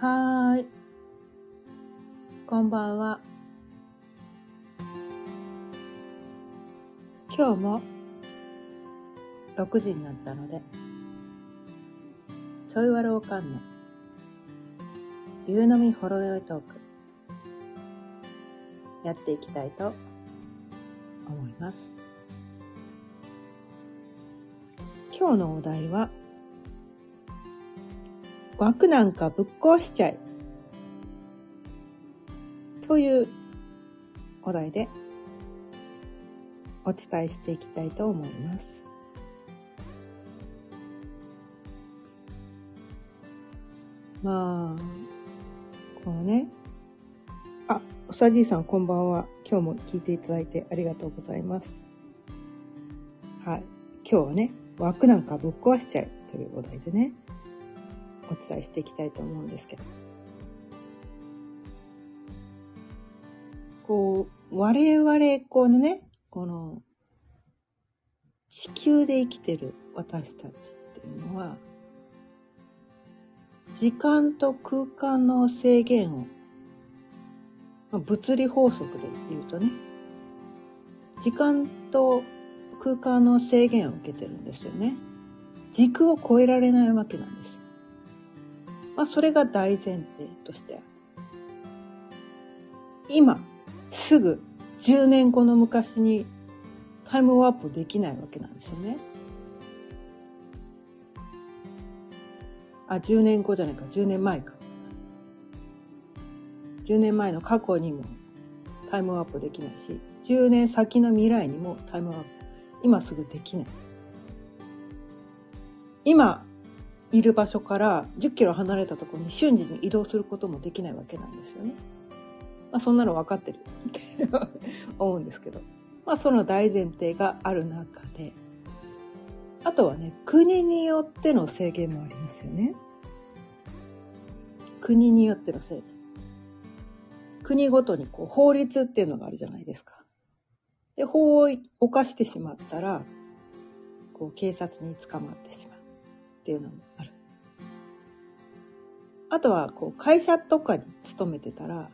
はーい。こんばんは。今日も6時になったので、ちょいわるおかんの夕飲みほろよいトーク、やっていきたいと思います。今日のお題は、枠なんかぶっ壊しちゃえ。というお題でお伝えしていきたいと思います。まあ、このね、あ、おさじいさんこんばんは。今日も聞いていただいてありがとうございます。はい。今日はね、枠なんかぶっ壊しちゃえというお題でね、お伝えしていきたいと思うんですけど。こう、我々、このね、この、地球で生きてる私たちっていうのは、時間と空間の制限を、まあ物理法則で言うとね、時間と空間の制限を受けてるんですよね。時空を超えられないわけなんです。まあ、それが大前提としてある。今、すぐ10年後の昔にタイムワープできないわけなんですよね。あ、10年後じゃないか、10年前か。10年前の過去にもタイムワープできないし、10年先の未来にもタイムワープ、今すぐできない。今いる場所から10キロ離れたところに瞬時に移動することもできないわけなんですよね。まあそんなの分かってるって 思うんですけど。まあその大前提がある中で、あとはね、国によっての制限もありますよね。国によっての制限。国ごとにこう法律っていうのがあるじゃないですか。で、法を犯してしまったら、こう警察に捕まってしまうっていうのもある。あとは、こう会社とかに勤めてたら、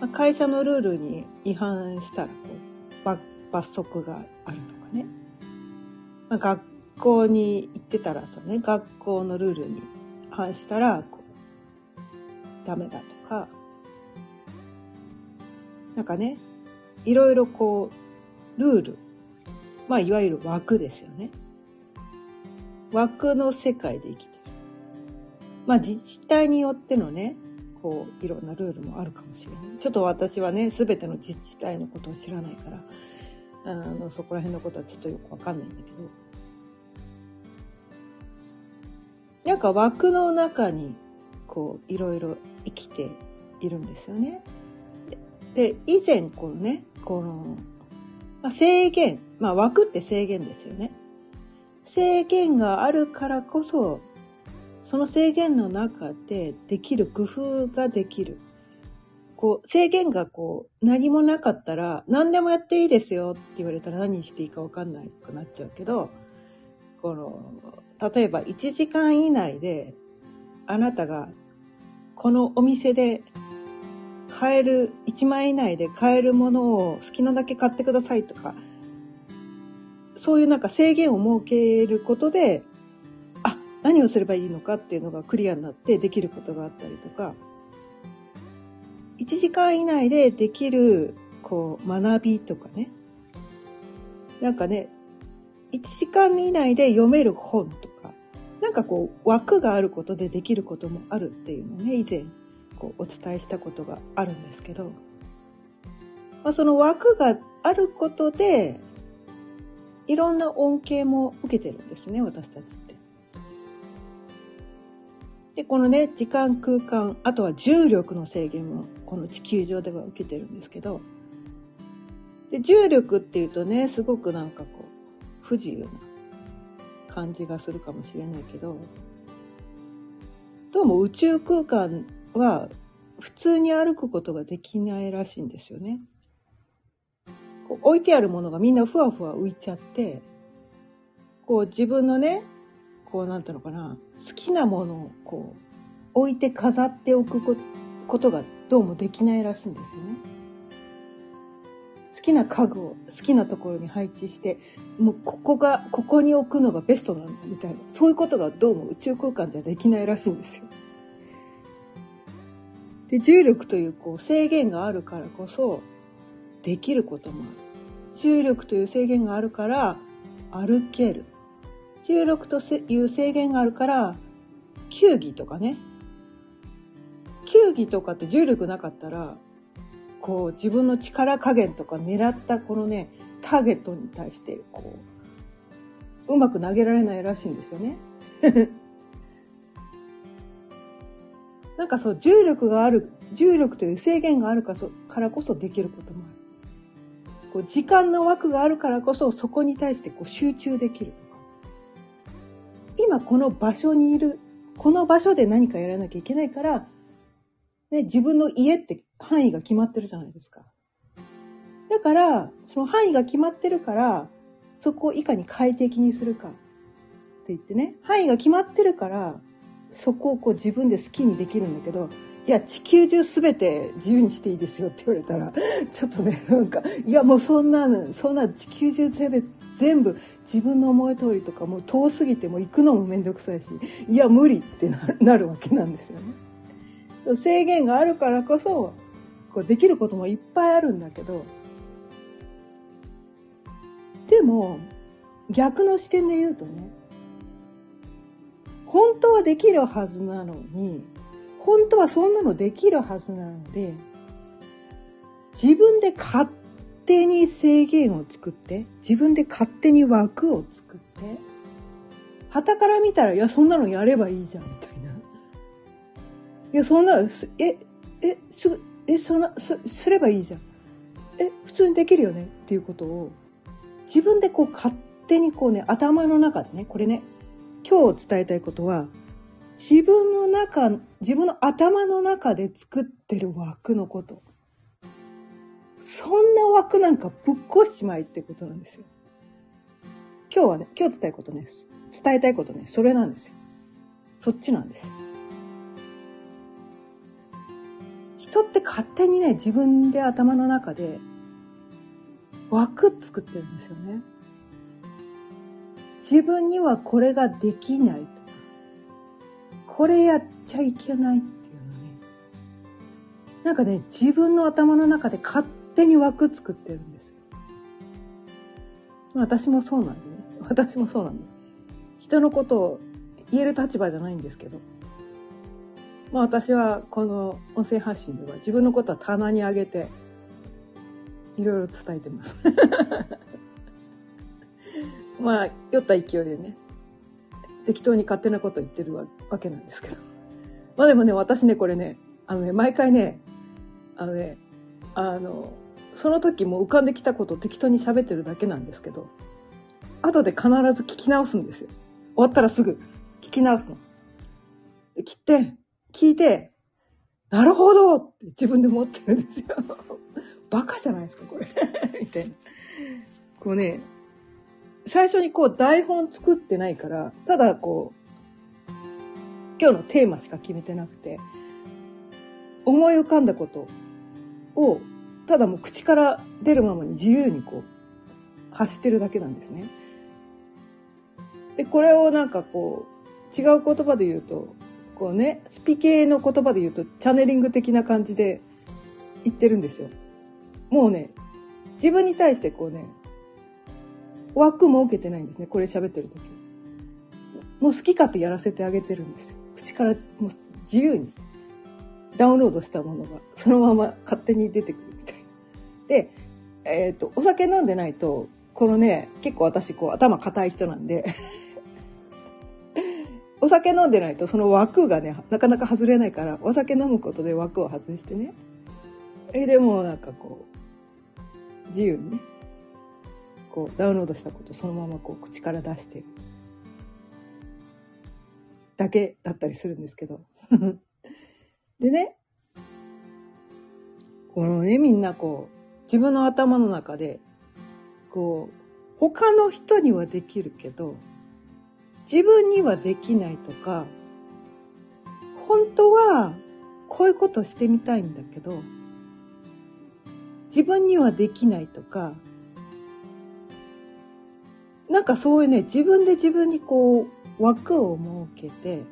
まあ会社のルールに違反したらこう罰罰則があるとかね。まあ、学校に行ってたらそうね、学校のルールに反したらこうダメだとか、なんかね、いろいろこう、ルール。まあ、いわゆる枠ですよね。枠の世界で生きてる。まあ、自治体によってのね、こう、いろんなルールもあるかもしれない。ちょっと私はね、すべての自治体のことを知らないから、あの、そこら辺のことはちょっとよくわかんないんだけど。なんか枠の中に、こう、いろいろ生きているんですよね。で、以前このね、この、まあ、制限、まあ枠って制限ですよね。制限があるからこそ、その制限の中でできる工夫ができる。こう、制限がこう、何もなかったら、何でもやっていいですよって言われたら何していいかわかんないくなっちゃうけど、この、例えば1時間以内で、あなたがこのお店で買える、1万円以内で買えるものを好きなだけ買ってくださいとか、そういうなんか制限を設けることで、あ、何をすればいいのかっていうのがクリアになってできることがあったりとか、1時間以内でできる、こう、学びとかね。なんかね、1時間以内で読める本とか、なんかこう、枠があることでできることもあるっていうのね、以前、こう、お伝えしたことがあるんですけど、まあ、その枠があることで、いろんな恩恵も受けてるんですね、私たちって。で、このね、時間、空間、あとは重力の制限も、この地球上では受けてるんですけど、で、重力っていうとね、すごくなんかこう、不自由な感じがするかもしれないけど、どうも宇宙空間は普通に歩くことができないらしいんですよね。こう置いてあるものがみんなふわふわ浮いちゃって、こう自分のね、こうなんていうのかな、好きなものをこう置いて飾っておくことがどうもできないらしいんですよね。好きな家具を好きなところに配置してもうここがここに置くのがベストなんだみたいなそういうことがどうも宇宙空間じゃできないらしいんですよ。で重力というこう制限があるからこそできることもある。重力という制限があるから歩ける。重力という制限があるから球技とかね球技とかって重力なかったらこう自分の力加減とか狙ったこのねターゲットに対してこううまく投げられないらしいんですよね。なんかそう重力がある重力という制限があるからこそできることもある。こう時間の枠があるからこそそこに対してこう集中できるとか今この場所にいるこの場所で何かやらなきゃいけないからね、自分の家って範囲が決まってるじゃないですか。だから、その範囲が決まってるから、そこをいかに快適にするかって言ってね、範囲が決まってるから、そこをこう自分で好きにできるんだけど、いや、地球中すべて自由にしていいですよって言われたら、ちょっとね、なんか、いや、もうそんな、そんな地球中全部、自分の思い通りとかもう遠すぎても行くのもめんどくさいし、いや、無理ってなるわけなんですよね。制限があるからこそこうできることもいっぱいあるんだけどでも逆の視点で言うとね本当はできるはずなのに本当はそんなのできるはずなので自分で勝手に制限を作って自分で勝手に枠を作って旗から見たらいやそんなのやればいいじゃんみたいないや、そんな、え、え、すぐ、え、そんな、す、すればいいじゃん。え、普通にできるよねっていうことを、自分でこう勝手にこうね、頭の中でね、これね、今日伝えたいことは、自分の中、自分の頭の中で作ってる枠のこと。そんな枠なんかぶっ壊しちまいってことなんですよ。今日はね、今日伝えたいことね、伝えたいことね、それなんですよ。そっちなんです。人って勝手にね、自分で頭の中で枠作ってるんですよね。自分にはこれができない、これやっちゃいけないっていうのね。なんかね、自分の頭の中で勝手に枠作ってるんですよ。私もそうなんでね。私もそうなんで。人のことを言える立場じゃないんですけど。まあ私はこの音声発信では自分のことは棚に上げていろいろ伝えてます。まあ酔った勢いでね適当に勝手なこと言ってるわけなんですけど。まあでもね私ねこれねあのね毎回ねあのねあのその時も浮かんできたことを適当に喋ってるだけなんですけど後で必ず聞き直すんですよ。終わったらすぐ聞き直すの。切って聞いて、なるほどって自分で思ってるんですよ。バカじゃないですか、これ。みたいな。こうね、最初にこう台本作ってないから、ただこう、今日のテーマしか決めてなくて、思い浮かんだことを、ただもう口から出るままに自由にこう、発してるだけなんですね。で、これをなんかこう、違う言葉で言うと、こうねスピ系の言葉で言うとチャネリング的な感じで言ってるんですよ。もうね自分に対してこうね枠設けてないんですね。これ喋ってる時。もう好き勝手やらせてあげてるんですよ。口からもう自由に。ダウンロードしたものがそのまま勝手に出てくるみたい。で、えっ、ー、とお酒飲んでないとこのね結構私こう頭固い人なんで。お酒飲んでないと その枠がねなかなか外れないからお酒飲むことで枠を外してね。えでもなんかこう自由にね。こうダウンロードしたことそのままこう口から出してる。だけだったりするんですけど。でね。このねみんなこう自分の頭の中でこう他の人にはできるけど自分にはできないとか、本当はこういうことしてみたいんだけど、自分にはできないとか、なんかそういうね、自分で自分にこう枠を設けて、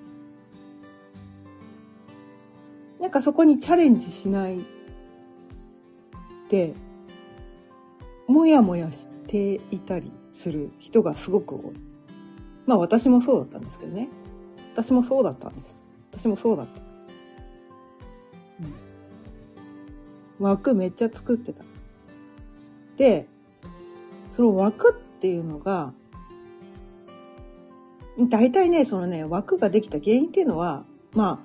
なんかそこにチャレンジしないで、もやもやしていたりする人がすごく多い。まあ私もそうだったんですけどね。私もそうだったんです。私もそうだった。うん、枠めっちゃ作ってた。で、その枠っっていうのが、大体ね、そのね、枠ができた原因っていうのは、まあ、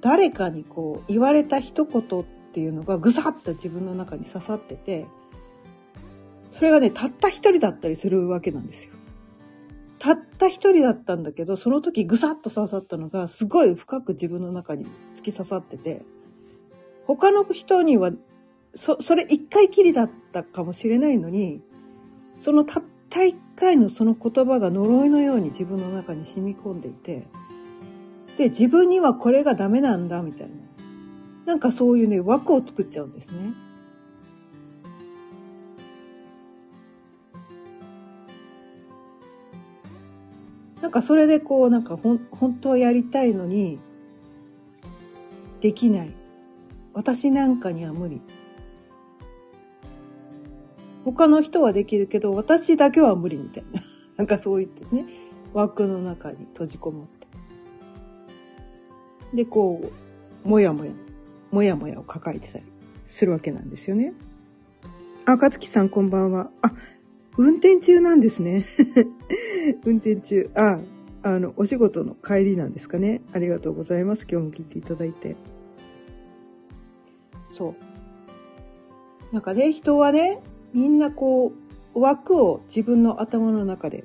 誰かにこう言われた一言っていうのがぐさっと自分の中に刺さってて、それがね、たった一人だったりするわけなんですよ。たった一人だったんだけど、その時ぐさっと刺さったのが、すごい深く自分の中に突き刺さってて、他の人には、そ、それ一回きりだったかもしれないのに、そのたった一回のその言葉が呪いのように自分の中に染み込んでいて、で、自分にはこれがダメなんだ、みたいな。なんかそういうね、枠を作っちゃうんですね。なんかそれでこう、なんかほん、本当はやりたいのに、できない。私なんかには無理。他の人はできるけど、私だけは無理みたいな。なんかそう言ってね、枠の中に閉じこもって。で、こう、もやもや、もやもやを抱えてたりするわけなんですよね。あ、かつきさんこんばんは。あ、運転中なんですね。運転中。あ、あの、お仕事の帰りなんですかね。ありがとうございます。今日も聞いていただいて。そう。なんかね、人はね、みんなこう、枠を自分の頭の中で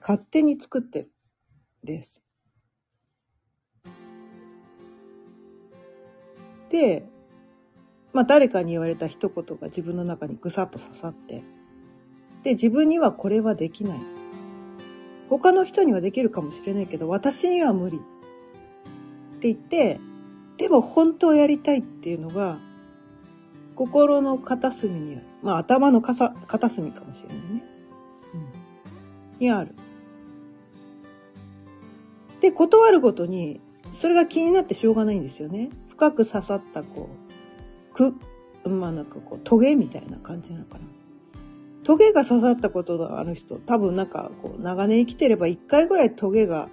勝手に作ってる。です。で、まあ誰かに言われた一言が自分の中にぐさっと刺さって、で、自分にはこれはできない。他の人にはできるかもしれないけど、私には無理。って言って、でも本当やりたいっていうのが、心の片隅にある。まあ頭の片隅かもしれないね。うん。にある。で、断るごとに、それが気になってしょうがないんですよね。深く刺さった、こう、く、まあなんかこう、トゲみたいな感じなのかな。トゲが刺さったことのある人、多分なんかこう長年生きてれば一回ぐらいトゲが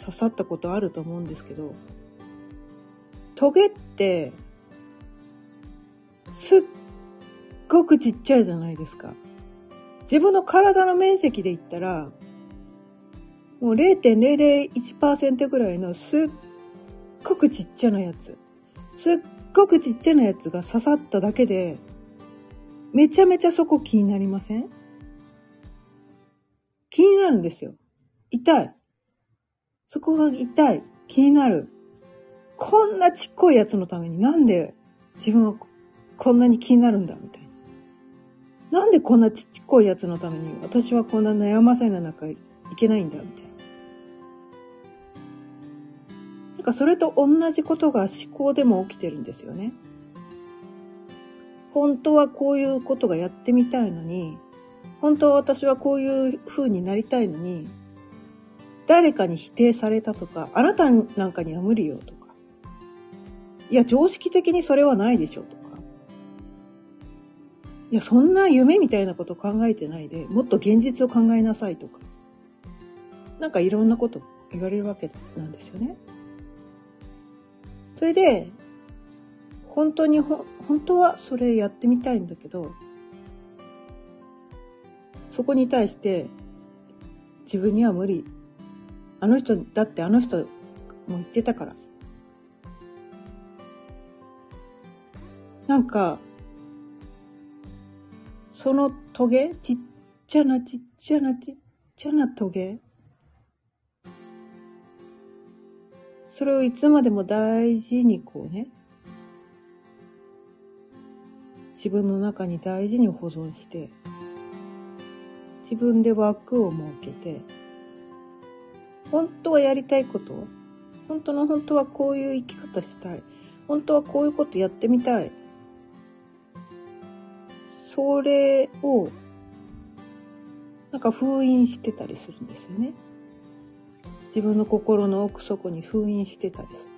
刺さったことあると思うんですけど、トゲってすっっごくちっちゃいじゃないですか。自分の体の面積で言ったら、もう0.001%ぐらいのすっごくちっちゃなやつ。すっごくちっちゃなやつが刺さっただけで、めちゃめちゃそこ気になりません？気になるんですよ。痛い。そこが痛い。気になる。こんなちっこいやつのためになんで自分はこんなに気になるんだ？みたいな。なんでこんなちっこいやつのために私はこんな悩ませな中いけないんだみたいな。なんかそれと同じことが思考でも起きてるんですよね。本当はこういうことがやってみたいのに、本当は私はこういう風になりたいのに、誰かに否定されたとか、あなたなんかには無理よとか、いや、常識的にそれはないでしょとか、いや、そんな夢みたいなこと考えてないで、もっと現実を考えなさいとか、なんかいろんなこと言われるわけなんですよね。それで、本当にほ、本当はそれやってみたいんだけど、そこに対して、自分には無理。あの人、だってあの人も言ってたから。なんか、そのトゲちっちゃなちっちゃなちっちゃなトゲそれをいつまでも大事にこうね、自分の中に大事に保存して自分で枠を設けて本当はやりたいこと本当の本当はこういう生き方したい。本当はこういうことやってみたい。それを、なんか封印してたりするんですよね。自分の心の奥底に封印してたりする。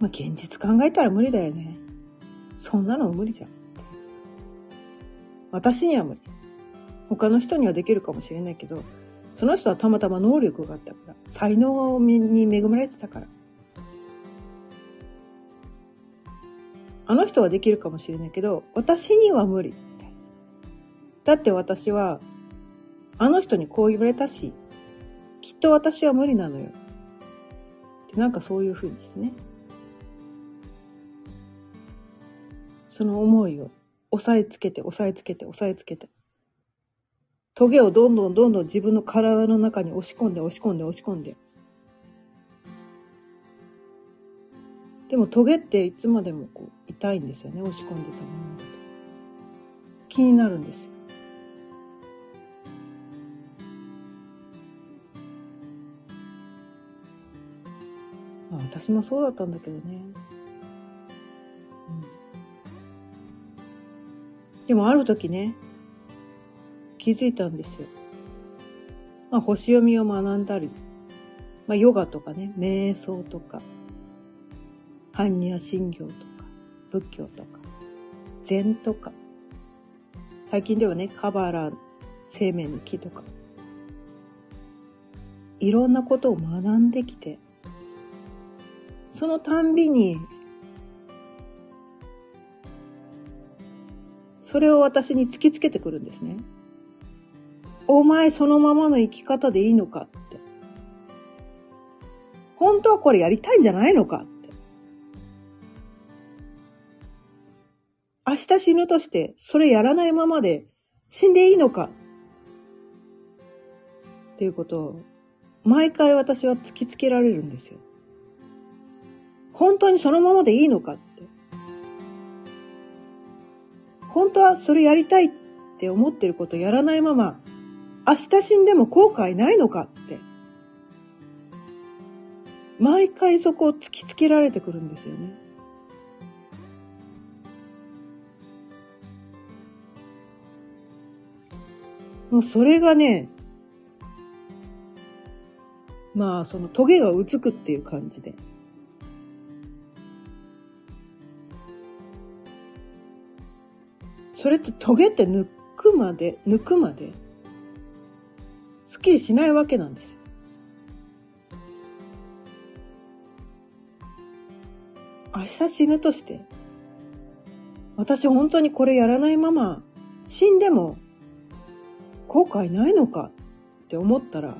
まあ現実考えたら無理だよね。そんなの無理じゃん。私には無理。他の人にはできるかもしれないけど、その人はたまたま能力があったから、才能に恵まれてたから。あの人はできるかもしれないけど、私には無理。だって私は、あの人にこう言われたし、きっと私は無理なのよ。ってなんかそういうふうにしてね。その思いを押さえつけて、押さえつけて、押さえつけて。トゲをどんどんどんどん自分の体の中に押し込んで、押し込んで、押し込んで。でもトゲっていつまでもこう痛いんですよね、押し込んでたものだと気になるんですよ。まあ私もそうだったんだけどね。でもある時ね、気づいたんですよ。まあ星読みを学んだり、まあヨガとかね、瞑想とか、般若心経とか、仏教とか、禅とか、最近ではね、カバラ生命の木とか、いろんなことを学んできて、そのたんびにそれを私に突きつけてくるんですね。お前そのままの生き方でいいのかって。本当はこれやりたいんじゃないのか明日死ぬとしてそれやらないままで死んでいいのか？っていうことを毎回私は突きつけられるんですよ。本当にそのままでいいのかって本当はそれやりたいって思ってることやらないまま、明日死んでも後悔ないのかって。毎回そこを突きつけられてくるんですよね。もうそれがね、まあそのトゲがうつくっていう感じで。それってトゲって抜くまで、抜くまで、すっきりしないわけなんですよ。明日死ぬとして、私本当にこれやらないまま死んでも後悔ないのかって思ったら、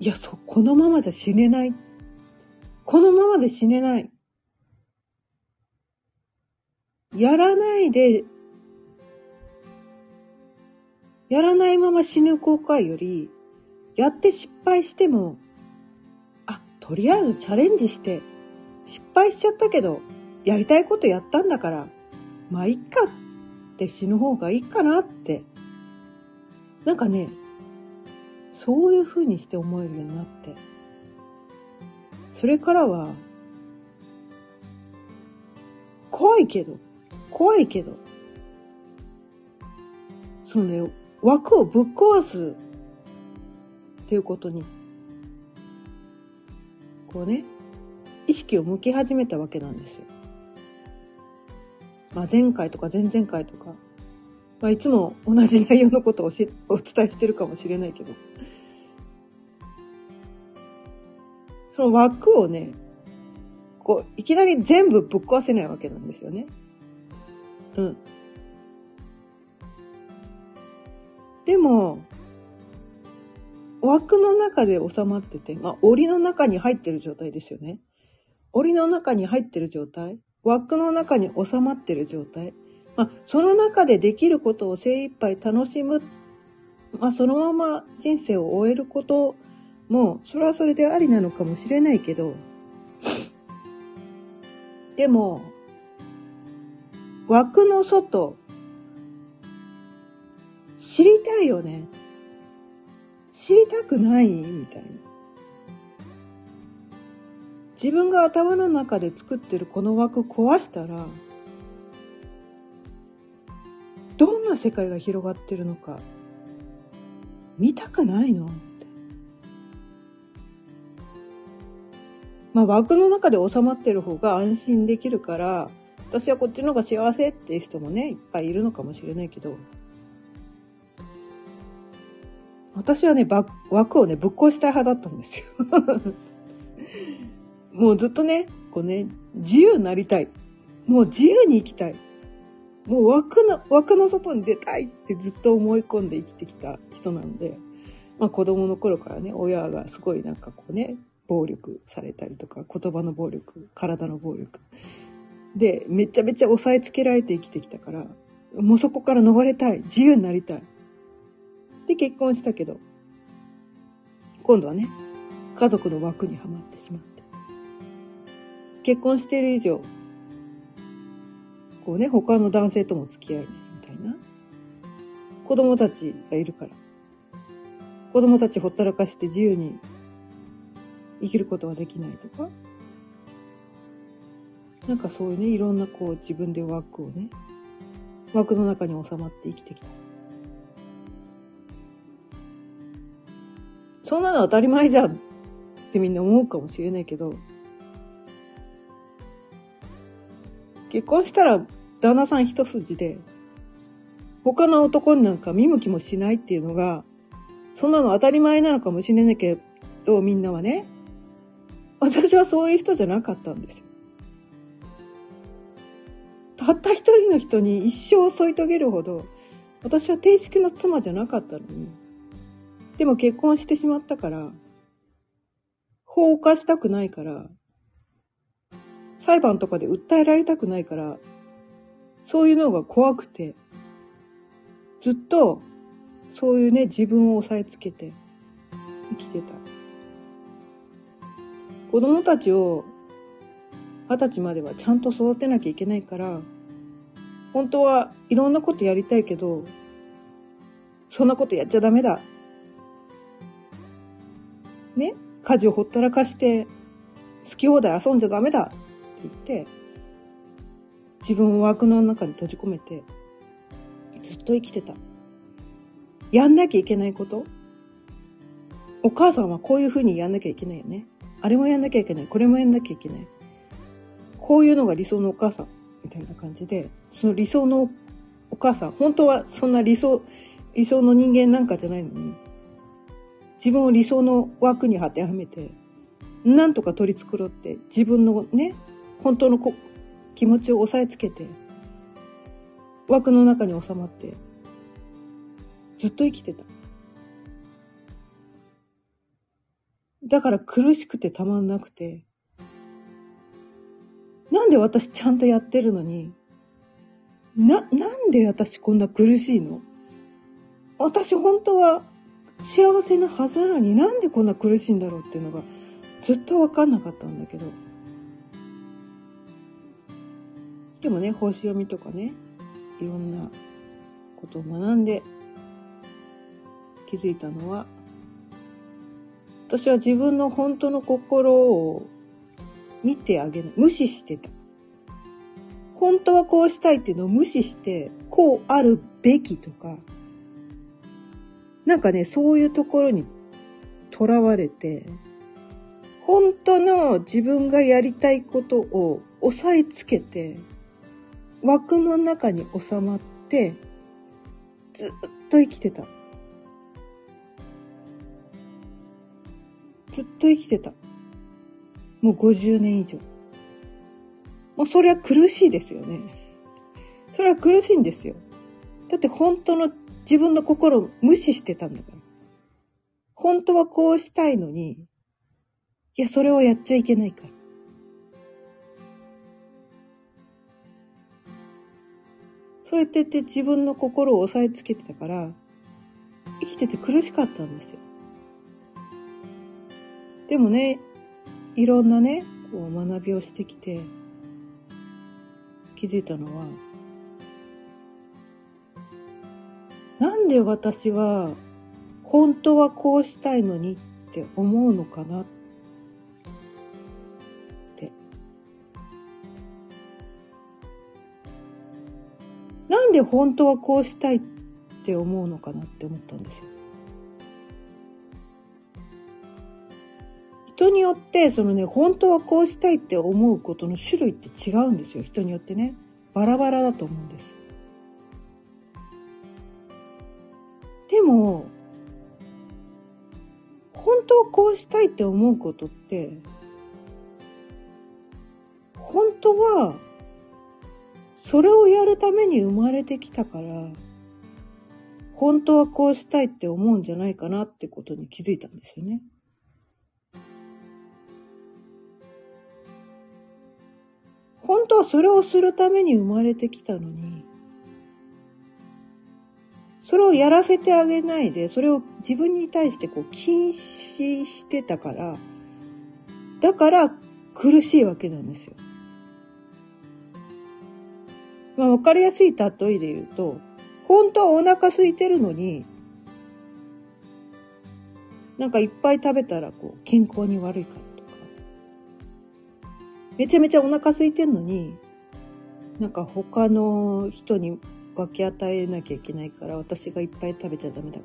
いや、そ、このままじゃ死ねない。このままで死ねない。やらないで、やらないまま死ぬ後悔より、やって失敗しても、あ、とりあえずチャレンジして、失敗しちゃったけど、やりたいことやったんだから、まあいっかって死ぬ方がいいかなって。なんかね、そういう風にして思えるようになって。それからは、怖いけど、怖いけど、そのね、枠をぶっ壊すっていうことに、こうね、意識を向き始めたわけなんですよ。まあ前回とか前々回とか、まあいつも同じ内容のことを お伝えしてるかもしれないけど、その枠をね、こう、いきなり全部ぶっ壊せないわけなんですよね。うん。でも、枠の中で収まってて、まあ、檻の中に入ってる状態ですよね。檻の中に入ってる状態、枠の中に収まってる状態。まあ、その中でできることを精一杯楽しむ。まあ、そのまま人生を終えることも、それはそれでありなのかもしれないけど、でも、枠の外、知りたいよね。知りたくないみたいな。自分が頭の中で作ってるこの枠壊したら、どんな世界が広がってるのか、見たくないの？って。まあ枠の中で収まってる方が安心できるから、私はこっちの方が幸せっていう人もね、いっぱいいるのかもしれないけど、私はね、枠をね、ぶっ壊したい派だったんですよ。もうずっとね、こうね、自由になりたい。もう自由に生きたい。もう枠の、枠の外に出たいってずっと思い込んで生きてきた人なんで、まあ子供の頃からね、親がすごいなんかこうね、暴力されたりとか、言葉の暴力、体の暴力。で、めちゃめちゃ押さえつけられて生きてきたから、もうそこから逃れたい。自由になりたい。で、結婚したけど、今度はね、家族の枠にはまってしまって。結婚してる以上、こうね、他の男性とも付き合えないみたいな。子供たちがいるから。子供たちほったらかして自由に生きることができないとか。なんかそういうね、いろんなこう自分で枠をね、枠の中に収まって生きてきた。そんなの当たり前じゃんってみんな思うかもしれないけど、結婚したら旦那さん一筋で、他の男になんか見向きもしないっていうのが、そんなの当たり前なのかもしれないけど、みんなはね、私はそういう人じゃなかったんですよ。たった一人の人に一生添い遂げるほど、私は定式の妻じゃなかったのに、でも結婚してしまったから、放火したくないから、裁判とかで訴えられたくないから、そういうのが怖くて、ずっとそういうね、自分を押さえつけて生きてた。子供たちを二十歳まではちゃんと育てなきゃいけないから、本当はいろんなことやりたいけど、そんなことやっちゃダメだ。ね、家事をほったらかして、好き放題遊んじゃダメだ。って言って、自分を枠の中に閉じ込めて、ずっと生きてた。やんなきゃいけないことお母さんはこういうふうにやんなきゃいけないよね。あれもやんなきゃいけない。これもやんなきゃいけない。こういうのが理想のお母さん。みたいな感じで、その理想のお母さん、本当はそんな理想、理想の人間なんかじゃないのに、自分を理想の枠に当てはめて、なんとか取り繕って、自分のね、本当の気持ちを押さえつけて、枠の中に収まって、ずっと生きてた。だから苦しくてたまんなくて、なんで私ちゃんとやってるのに、な、なんで私こんな苦しいの？私本当は幸せなはずなのになんでこんな苦しいんだろうっていうのがずっとわかんなかったんだけど。でもね、星読みとかね、いろんなことを学んで気づいたのは、私は自分の本当の心を見てあげない。無視してた。本当はこうしたいっていうのを無視して、こうあるべきとか、なんかね、そういうところにとらわれて、本当の自分がやりたいことを押さえつけて、枠の中に収まって、ずっと生きてた。ずっと生きてた。もう50年以上。もうそれは苦しいですよね。それは苦しいんですよ。だって本当の自分の心を無視してたんだから。本当はこうしたいのに、いや、それをやっちゃいけないから。そうやって言って自分の心を押さえつけてたから、生きてて苦しかったんですよ。でもね、いろんなね、こう学びをしてきて、気づいたのは、なんで私は本当はこうしたいのにって思うのかなって。なんで本当はこうしたいって思うのかなって思ったんですよ。人によってそのね本当はこうしたいって思うことの種類って違うんですよ。人によってね。バラバラだと思うんですでも本当はこうしたいって思うことって本当はそれをやるために生まれてきたから本当はこうしたいって思うんじゃないかなってことに気づいたんですよね。本当はそれをするために生まれてきたのに、それをやらせてあげないで、それを自分に対してこう禁止してたから、だから苦しいわけなんですよ。まあわかりやすい例えで言うと、本当はお腹空いてるのに、なんかいっぱい食べたらこう健康に悪いからとか。めちゃめちゃお腹空いてんのに、なんか他の人に分け与えなきゃいけないから私がいっぱい食べちゃダメだか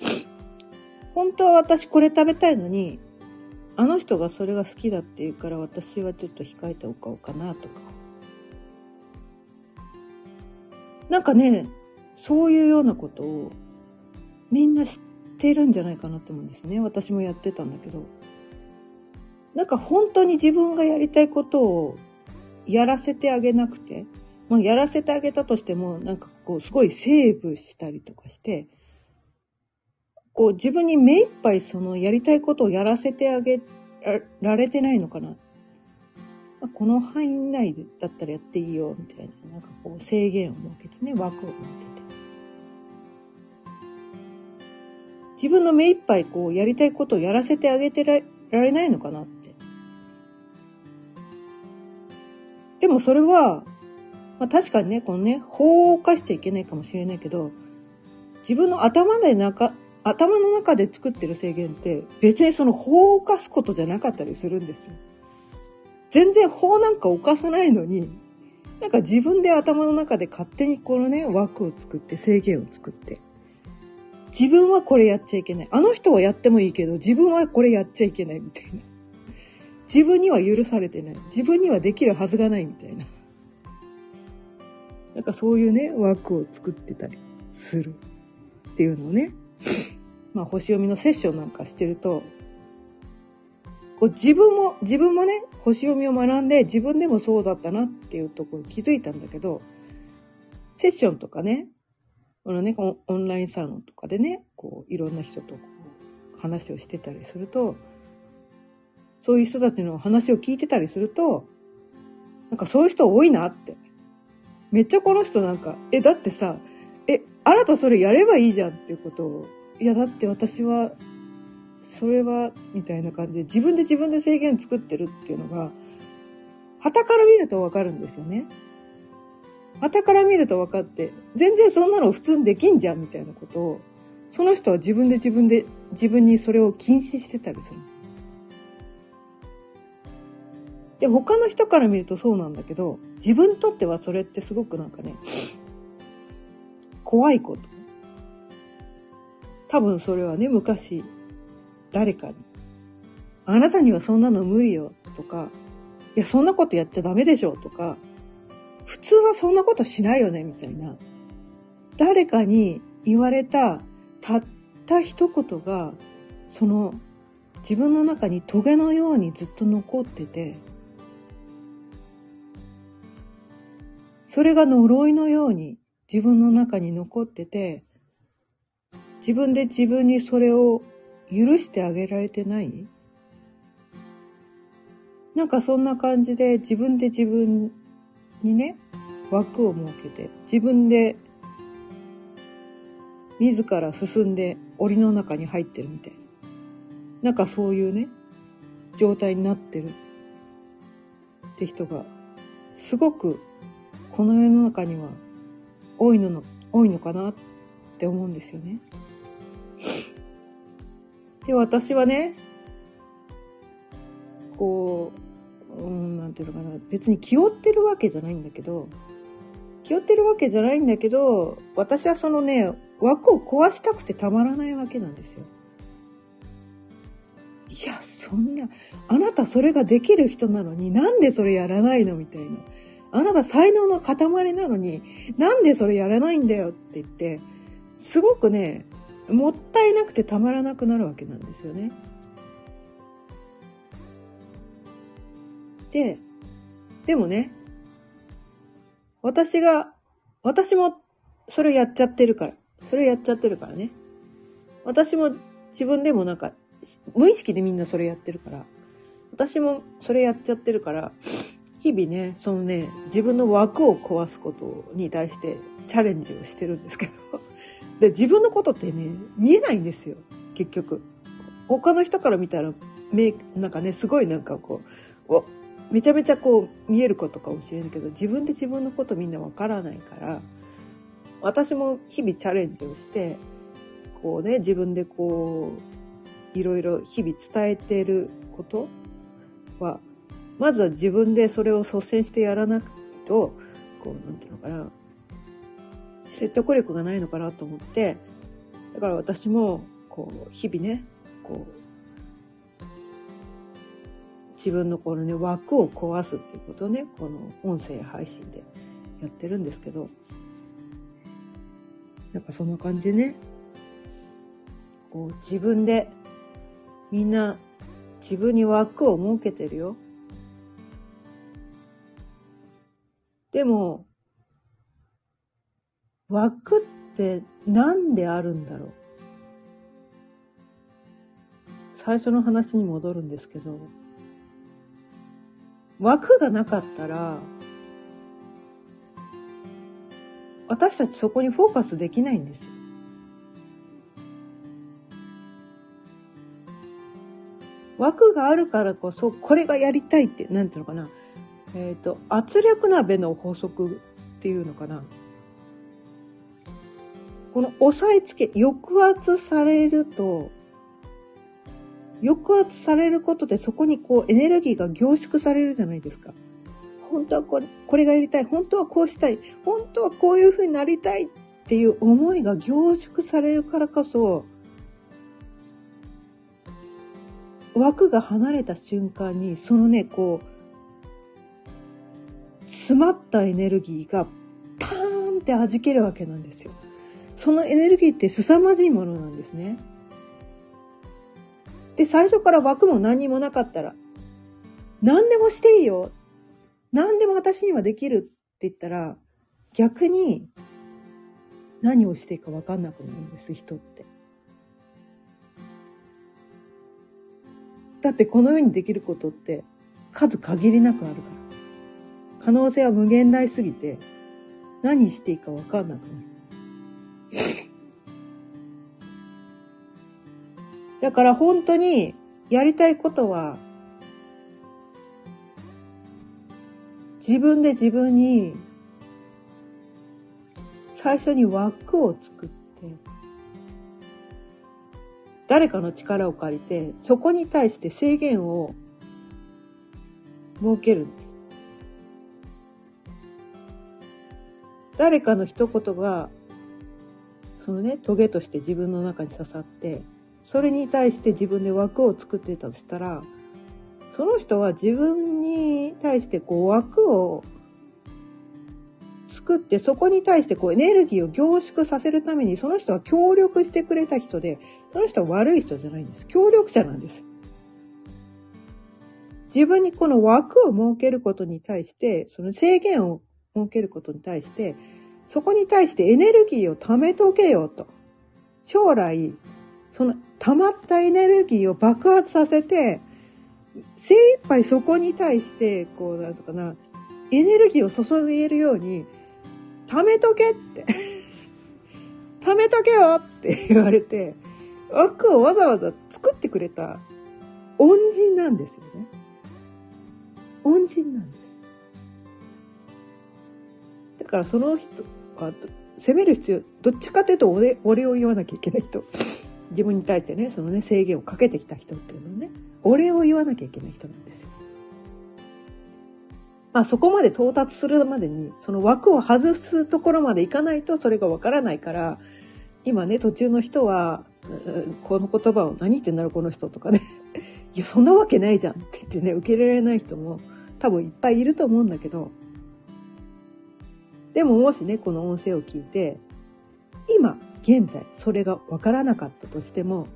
らって。本当は私これ食べたいのに、あの人がそれが好きだって言うから私はちょっと控えておこうかなとか。なんかね、そういうようなことをみんな知ってるんじゃないかなと思うんですね。私もやってたんだけど。なんか本当に自分がやりたいことをやらせてあげなくて、まあ、やらせてあげたとしても、なんかこう、すごいセーブしたりとかして、こう、自分に目いっぱいそのやりたいことをやらせてあげられてないのかな。この範囲内だったらやっていいよ、みたいな、なんかこう、制限を設けてね、枠を設けて。自分の目いっぱいこう、やりたいことをやらせてあげてられないのかなってでもそれは、まあ、確かにね、このね、法を犯しちゃいけないかもしれないけど、自分の頭で中、頭の中で作ってる制限って別にその法を犯すことじゃなかったりするんですよ。全然法なんか犯さないのに、なんか自分で頭の中で勝手にこのね、枠を作って制限を作って、自分はこれやっちゃいけない。あの人はやってもいいけど、自分はこれやっちゃいけないみたいな。自分には許されてない。自分にはできるはずがないみたいな。なんかそういうね、枠を作ってたりするっていうのをね、まあ星読みのセッションなんかしてると、こう自分も、自分もね、星読みを学んで自分でもそうだったなっていうところ気づいたんだけど、セッションとかね、このね、オンラインサロンとかでね、こういろんな人と話をしてたりすると、そういう人たちの話を聞いてたりすると、なんかそういう人多いなって。めっちゃこの人なんか、え、だってさ、え、あなたそれやればいいじゃんっていうことを、いやだって私は、それは、みたいな感じで自分で自分で制限作ってるっていうのが、旗から見るとわかるんですよね。旗から見ると分かって、全然そんなの普通にできんじゃんみたいなことを、その人は自分で自分で、自分にそれを禁止してたりする。で、他の人から見るとそうなんだけど、自分にとってはそれってすごくなんかね、怖いこと。多分それはね、昔、誰かに、あなたにはそんなの無理よ、とか、いや、そんなことやっちゃダメでしょ、とか、普通はそんなことしないよね、みたいな。誰かに言われた、たった一言が、その、自分の中にトゲのようにずっと残ってて、それが呪いのように自分の中に残ってて、自分で自分にそれを許してあげられてない？なんかそんな感じで自分で自分にね、枠を設けて、自分で自ら進んで檻の中に入ってるみたいな。なんかそういうね、状態になってるって人が、すごくこの世の中には多いのの、多いのかなって思うんですよね。で、私はね、こう、うん、なんていうのかな、別に気負ってるわけじゃないんだけど、気負ってるわけじゃないんだけど、私はそのね、枠を壊したくてたまらないわけなんですよ。いや、そんな、あなたそれができる人なのになんでそれやらないのみたいな。あなた才能の塊なのになんでそれやらないんだよって言って、すごくね、もったいなくてたまらなくなるわけなんですよね。で、でもね、私が、私もそれやっちゃってるから、それやっちゃってるからね。私も自分でもなんか、無意識でみんなそれやってるから、私もそれやっちゃってるから、日々ね、そのね、自分の枠を壊すことに対してチャレンジをしてるんですけど、で、自分のことってね、見えないんですよ、結局。他の人から見たら、め、なんかね、すごいなんかこう、めちゃめちゃこう見えることかもしれないけど、自分で自分のことみんなわからないから、私も日々チャレンジをして、こうね、自分でこう、いろいろ日々伝えてることは、まずは自分でそれを率先してやらなくと、こう、なんていうのかな、説得力がないのかなと思って、だから私も、こう、日々ね、こう、自分のこのね、枠を壊すっていうことをね、この音声配信でやってるんですけど、なんかそんな感じでね、こう自分でみんな自分に枠を設けてるよ。でも、枠って何であるんだろう？最初の話に戻るんですけど、枠がなかったら、私たちそこにフォーカスできないんですよ。枠があるからこそ、これがやりたいって、なんていうのかな？えっ、ー、と、圧力鍋の法則っていうのかな？この押さえつけ、抑圧されると、抑圧されることでそこにこうエネルギーが凝縮されるじゃないですか。本当はこれ、これがやりたい。本当はこうしたい。本当はこういうふうになりたいっていう思いが凝縮されるからこそ、枠が離れた瞬間に、そのね、こう、詰まったエネルギーがパーンって弾けるわけなんですよ。そのエネルギーって凄まじいものなんですね。で、最初から枠も何にもなかったら、何でもしていいよ。何でも私にはできるって言ったら、逆に何をしていいか分かんなくなるんです、人って。だってこの世にできることって数限りなくあるから。可能性は無限大すぎて、何していいか分かんなくなる。だから本当にやりたいことは、自分で自分に最初に枠を作って、誰かの力を借りて、そこに対して制限を設けるんです。誰かの一言が、そのね、トゲとして自分の中に刺さって、それに対して自分で枠を作ってたとしたら、その人は自分に対してこう枠を作って、そこに対してこうエネルギーを凝縮させるために、その人は協力してくれた人で、その人は悪い人じゃないんです。協力者なんです。自分にこの枠を設けることに対して、その制限を設けることに対して、そこに対してエネルギーを貯めとけよと。将来、その溜まったエネルギーを爆発させて、精一杯そこに対して、こう、なんとかな、エネルギーを注げるように、貯めとけって。貯めとけよって 言われて、枠をわざわざ作ってくれた恩人なんですよね。恩人なんです。だからその人は、責める必要、どっちかというと俺俺を言わなきゃいけないと 自分に対してね、そのね、制限をかけてきた人っていうのはね、お礼を言わなきゃいけない人なんですよ。まあそこまで到達するまでに、その枠を外すところまでいかないとそれがわからないから、今ね、途中の人は、この言葉を何言ってんだろう、この人とかね。いや、そんなわけないじゃんって言ってね、受け入れられない人も多分いっぱいいると思うんだけど、でももしね、この音声を聞いて、今、現在、それがわからなかったとしても、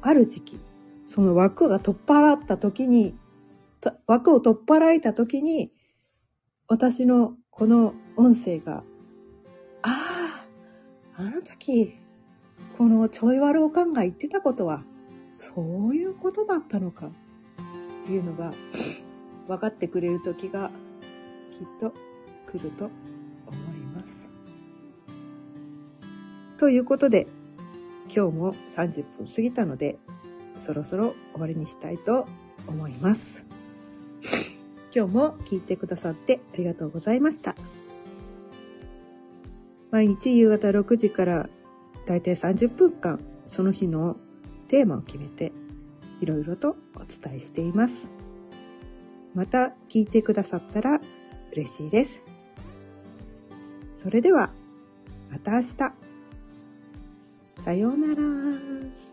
ある時期、その枠が取っ払った時に、枠を取っ払えた時に、私のこの音声が、ああ、あの時、このちょい悪おかんが言ってたことは、そういうことだったのか、っていうのが、分かってくれる時が、きっと来るとということで、今日も30分過ぎたので、そろそろ終わりにしたいと思います。今日も聞いてくださってありがとうございました。毎日夕方6時からだいたい30分間その日のテーマを決めていろいろとお伝えしています。また聞いてくださったら嬉しいです。それではまた明日。さようなら。